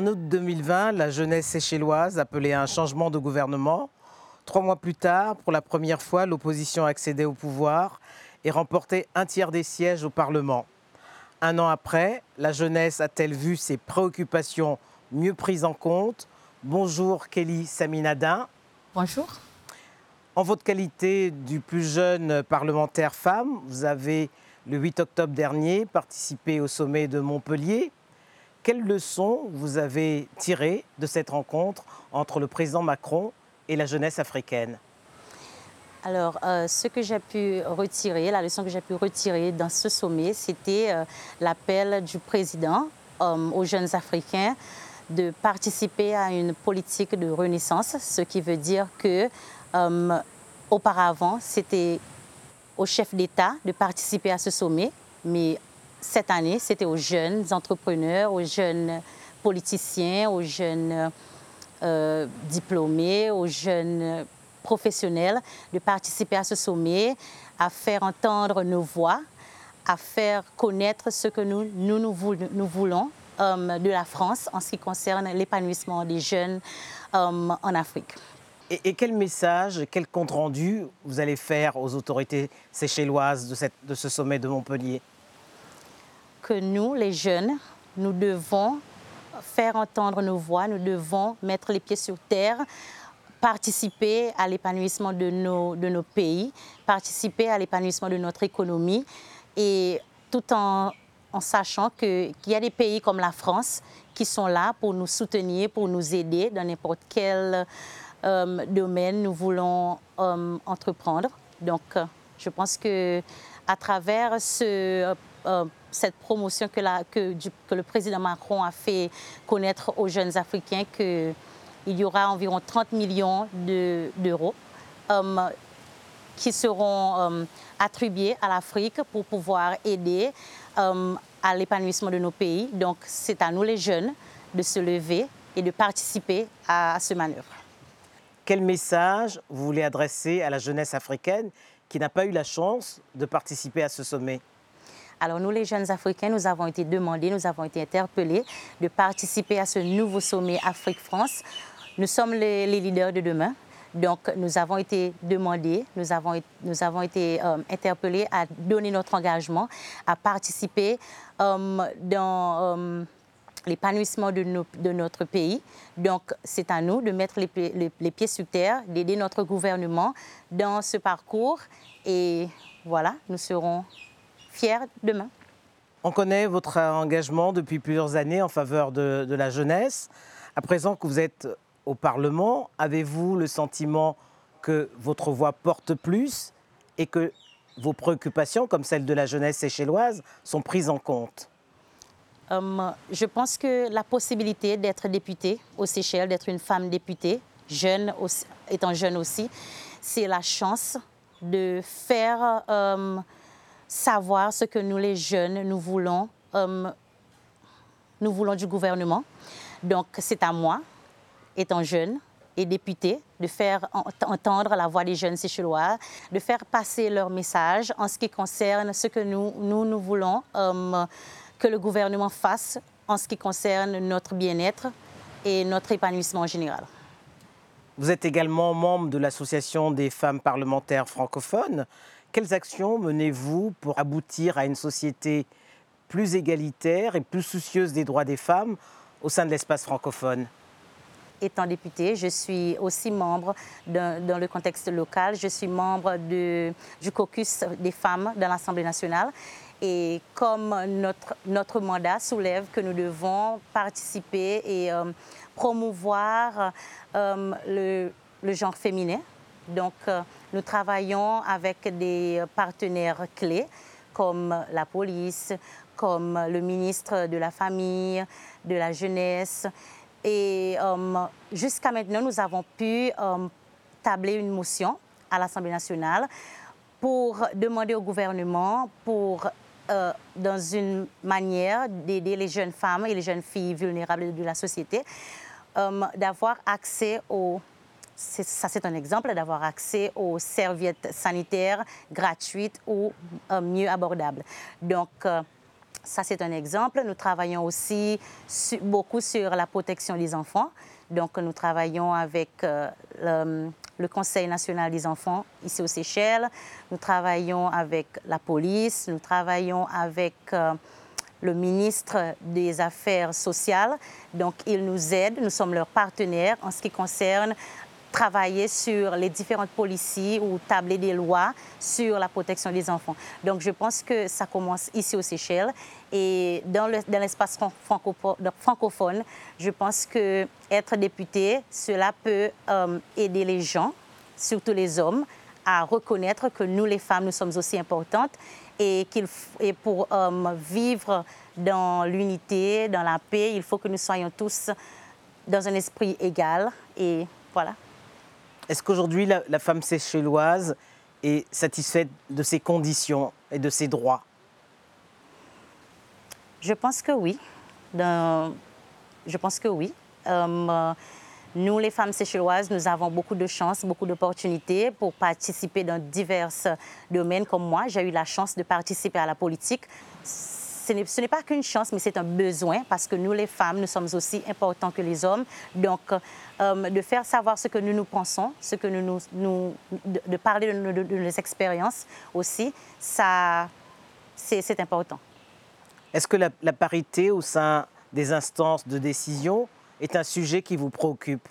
En août 2020, la jeunesse séchelloise appelait à un changement de gouvernement. Trois mois plus tard, pour la première fois, l'opposition accédait au pouvoir et remportait un tiers des sièges au Parlement. Un an après, la jeunesse a-t-elle vu ses préoccupations mieux prises en compte? Bonjour Kelly Saminadin. Bonjour. En votre qualité du plus jeune parlementaire femme, vous avez, le 8 octobre dernier, participé au sommet de Montpellier. Quelles leçons vous avez tirées de cette rencontre entre le président Macron et la jeunesse africaine? Alors, euh, ce que j'ai pu retirer, la leçon que j'ai pu retirer dans ce sommet, c'était euh, l'appel du président euh, aux jeunes Africains de participer à une politique de renaissance, ce qui veut dire que auparavant, c'était au chef d'État de participer à ce sommet, mais cette année, c'était aux jeunes entrepreneurs, aux jeunes politiciens, aux jeunes diplômés, aux jeunes professionnels de participer à ce sommet, à faire entendre nos voix, à faire connaître ce que nous, nous, voulons euh, de la France en ce qui concerne l'épanouissement des jeunes euh, en Afrique. Et, quel message, quel compte-rendu vous allez faire aux autorités séchelloises de ce sommet de Montpellier? Nous, les jeunes, nous devons faire entendre nos voix, nous devons mettre les pieds sur terre, participer à l'épanouissement de nos, de nos pays, participer à l'épanouissement de notre économie et tout en, en sachant qu'il y a des pays comme la France qui sont là pour nous soutenir, pour nous aider dans n'importe quel euh, domaine nous voulons euh, entreprendre. Donc, je pense que à travers ce, euh, cette promotion que, le président Macron a fait connaître aux jeunes Africains que il y aura environ 30 millions d'euros euh, qui seront euh, attribués à l'Afrique pour pouvoir aider à l'épanouissement de nos pays. Donc c'est à nous les jeunes de se lever et de participer à, à ce manœuvre. Quel message vous voulez adresser à la jeunesse africaine qui n'a pas eu la chance de participer à ce sommet? Alors nous, les jeunes Africains, nous avons été demandés, nous avons été interpellés de participer à ce nouveau sommet Afrique-France nous sommes les, leaders de demain. Donc, nous avons été demandés, nous avons, nous avons été euh, interpellés à donner notre engagement, à participer euh, dans euh, l'épanouissement de, notre pays. Donc, c'est à nous de mettre les, les pieds sur terre, d'aider notre gouvernement dans ce parcours. Et voilà, nous serons demain. On connaît votre engagement depuis plusieurs années en faveur de, de la jeunesse. À présent que vous êtes au Parlement, avez-vous le sentiment que votre voix porte plus et que vos préoccupations, comme celle de la jeunesse séchelloise, sont prises en compte? Hum, Je pense que la possibilité d'être députée aux Seychelles, d'être une femme députée, jeune étant jeune aussi, c'est la chance de faire hum, savoir ce que nous les jeunes, nous voulons, hum, nous voulons du gouvernement. Donc c'est à moi étant jeune et député, de faire entendre la voix des jeunes séchelois, de faire passer leur message en ce qui concerne ce que nous, nous, nous voulons euh, que le gouvernement fasse en ce qui concerne notre bien-être et notre épanouissement en général. Vous êtes également membre de l'Association des femmes parlementaires francophones. Quelles actions menez-vous pour aboutir à une société plus égalitaire et plus soucieuse des droits des femmes au sein de l'espace francophone? Étant députée, je suis aussi membre dans le contexte local. Je suis membre du caucus des femmes dans l'Assemblée nationale. Et comme notre, mandat soulève que nous devons participer et euh, promouvoir euh, le, le, genre féminin, donc euh, nous travaillons avec des partenaires clés comme la police, comme le ministre de la Famille, de la Jeunesse. Et euh, jusqu'à maintenant, nous avons pu euh, tabler une motion à l'Assemblée nationale pour demander au gouvernement, pour, euh, dans une manière d'aider les jeunes femmes et les jeunes filles vulnérables de la société, d'avoir accès aux ça c'est un exemple d'avoir accès aux serviettes sanitaires gratuites ou mieux abordables. Donc, Ça, c'est un exemple. Nous travaillons aussi beaucoup sur la protection des enfants. Donc, nous travaillons avec euh, le, Conseil national des enfants ici aux Seychelles. Nous travaillons avec la police. Nous travaillons avec euh, le ministre des Affaires sociales. Donc, ils nous aident. Nous sommes leurs partenaires en ce qui concerne travailler sur les différentes policiers ou tabler des lois sur la protection des enfants. Donc, je pense que ça commence ici aux Seychelles. Et dans l'espace francophone, je pense que être député, cela peut euh, aider les gens, surtout les hommes, à reconnaître que nous, les femmes, nous sommes aussi importantes et, qu'il pour euh, vivre dans l'unité, dans la paix, il faut que nous soyons tous dans un esprit égal. Et voilà. Est-ce qu'aujourd'hui, la, femme séchelloise est satisfaite de ses conditions et de ses droits? Je pense que oui. Je pense que oui. Euh, nous, les femmes séchelloises, nous avons beaucoup de chance, beaucoup d'opportunités pour participer dans divers domaines comme moi. J'ai eu la chance de participer à la politique ce n'est pas qu'une chance, mais c'est un besoin parce que nous, les femmes, nous sommes aussi importants que les hommes. Donc, euh, de faire savoir ce que nous nous pensons, ce que nous, nous, de, parler de, nos expériences aussi, ça, c'est important. Est-ce que la, parité au sein des instances de décision est un sujet qui vous préoccupe?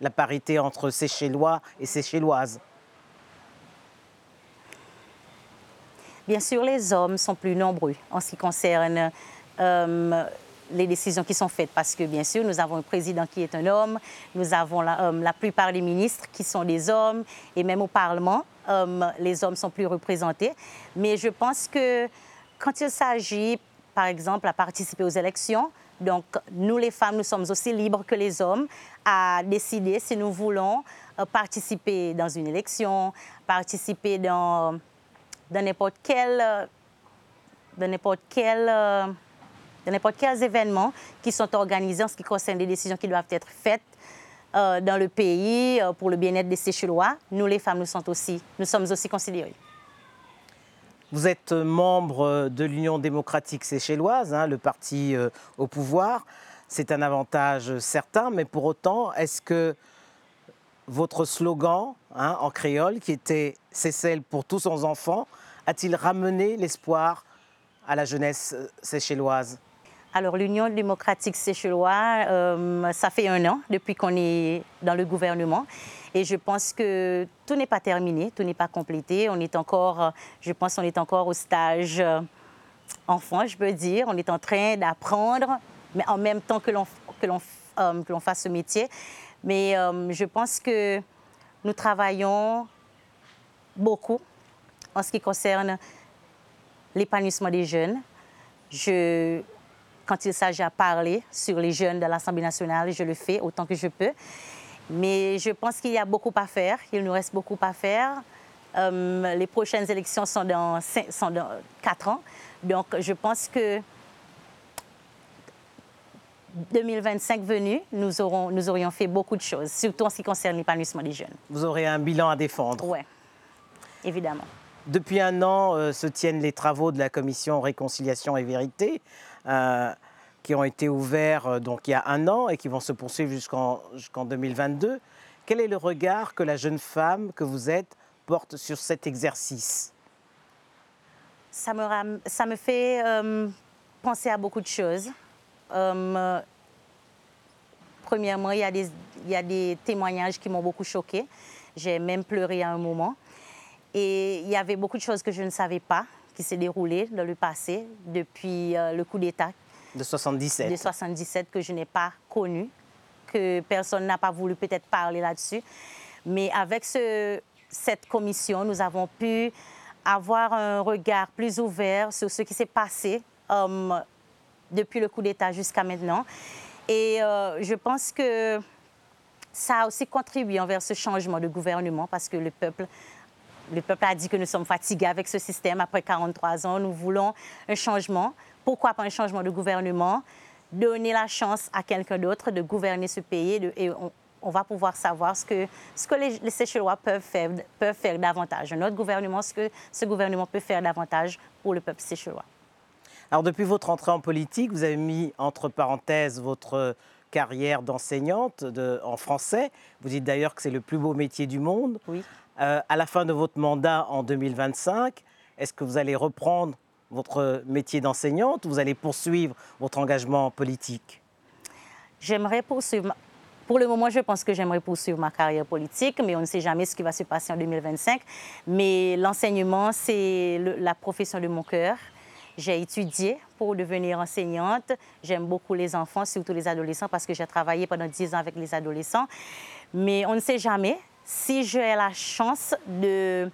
La parité entre Séchellois et Séchelloises Bien sûr, les hommes sont plus nombreux en ce qui concerne euh, les décisions qui sont faites parce que, bien sûr, nous avons un président qui est un homme, nous avons la, euh, plupart des ministres qui sont des hommes et même au Parlement, euh, les hommes sont plus représentés. Mais je pense que quand il s'agit, par exemple, à participer aux élections, donc nous, les femmes, nous sommes aussi libres que les hommes à décider si nous voulons participer dans une élection, participer dans de n'importe quel, euh, de n'importe quel, euh, de n'importe quels événements qui sont organisés en ce qui concerne des décisions qui doivent être faites euh, dans le pays pour le bien-être des Séchelois. Nous, les femmes, nous sommes aussi, nous sommes aussi considérées. Vous êtes membre de l'Union démocratique séchelloise, hein, le parti au pouvoir. C'est un avantage certain, mais pour autant, est-ce que votre slogan hein, en créole, qui était C'est celle pour tous nos enfants, a-t-il ramené l'espoir à la jeunesse euh, séchelloise alors, l'Union démocratique séchelloise, euh, ça fait un an depuis qu'on est dans le gouvernement. Et je pense que tout n'est pas terminé, tout n'est pas complété. On est encore, je pense qu'on est encore au stage euh, enfant, je peux dire. On est en train d'apprendre, mais en même temps que l'on, que l'on fasse ce métier. Mais euh, je pense que nous travaillons beaucoup en ce qui concerne l'épanouissement des jeunes. Je, quand il s'agit à parler sur les jeunes de l'Assemblée nationale, je le fais autant que je peux. Mais je pense qu'il y a beaucoup à faire, il nous reste beaucoup à faire. Euh, les prochaines élections sont dans, sont dans 4 ans. Donc, je pense que 2025 venu, nous, aurons, nous aurions fait beaucoup de choses, surtout en ce qui concerne l'épanouissement des jeunes. Vous aurez un bilan à défendre Oui, évidemment. Depuis un an euh, se tiennent les travaux de la commission Réconciliation et Vérité, euh, qui ont été ouverts euh, donc, il y a un an et qui vont se poursuivre jusqu'en jusqu'en 2022. Quel est le regard que la jeune femme que vous êtes porte sur cet exercice? Ça me, ça me fait penser à beaucoup de choses. Euh, premièrement, il y, a des, il y a des témoignages qui m'ont beaucoup choqué. J'ai même pleuré à un moment. Et il y avait beaucoup de choses que je ne savais pas qui s'est déroulées dans le passé depuis euh, le coup d'État. De 77. De 77 que je n'ai pas connu, que personne n'a pas voulu peut-être parler là-dessus. Mais avec ce, cette commission, nous avons pu avoir un regard plus ouvert sur ce qui s'est passé euh, depuis le coup d'État jusqu'à maintenant. Et euh, je pense que ça a aussi contribué envers ce changement de gouvernement parce que le peuple, le peuple a dit que nous sommes fatigués avec ce système. Après 43 ans, nous voulons un changement. Pourquoi pas un changement de gouvernement? Donner la chance à quelqu'un d'autre de gouverner ce pays et on, va pouvoir savoir ce que, ce que les, les peuvent faire, peuvent faire davantage. Notre gouvernement, ce que ce gouvernement peut faire davantage pour le peuple séchelois. Alors depuis votre entrée en politique, vous avez mis entre parenthèses votre carrière d'enseignante en français. Vous dites d'ailleurs que c'est le plus beau métier du monde. Oui. Euh, à la fin de votre mandat en 2025, est-ce que vous allez reprendre votre métier d'enseignante ou vous allez poursuivre votre engagement politique? J'aimerais poursuivre. Pour le moment, je pense que j'aimerais poursuivre ma carrière politique, mais on ne sait jamais ce qui va se passer en 2025. Mais l'enseignement, c'est la profession de mon cœur. J'ai étudié pour devenir enseignante. J'aime beaucoup les enfants, surtout les adolescents, parce que j'ai travaillé pendant 10 ans avec les adolescents. Mais on ne sait jamais si j'ai la chance de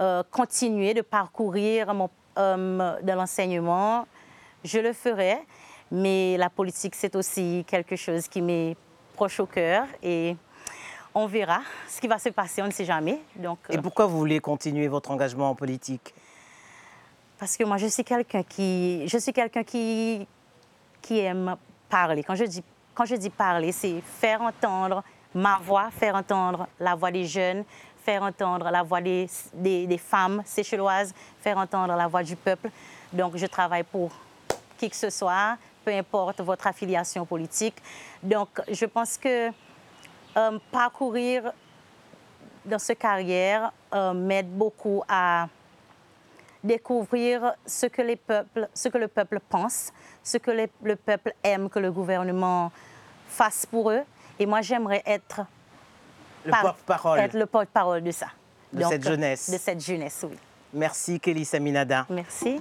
euh, continuer, de parcourir mon, euh, de l'enseignement, je le ferai. Mais la politique, c'est aussi quelque chose qui m'est proche au cœur et on verra ce qui va se passer, on ne sait jamais. Donc, et euh, pourquoi vous voulez continuer votre engagement en politique? Parce que moi, je suis quelqu'un qui, je suis quelqu'un qui, qui aime parler. Quand je dis, quand je dis parler, c'est faire entendre ma voix, faire entendre la voix des jeunes, faire entendre la voix des, des, femmes sécheloises, faire entendre la voix du peuple. Donc, je travaille pour qui que ce soit, peu importe votre affiliation politique. Donc, je pense que euh, parcourir dans cette carrière euh, m'aide beaucoup à découvrir ce que, les peuples, ce que le peuple pense, ce que le peuple aime que le gouvernement fasse pour eux. Et moi, j'aimerais être le porte-parole. Être le porte-parole de ça. De cette jeunesse. De cette jeunesse, oui. Merci, Kelly Saminada. Merci.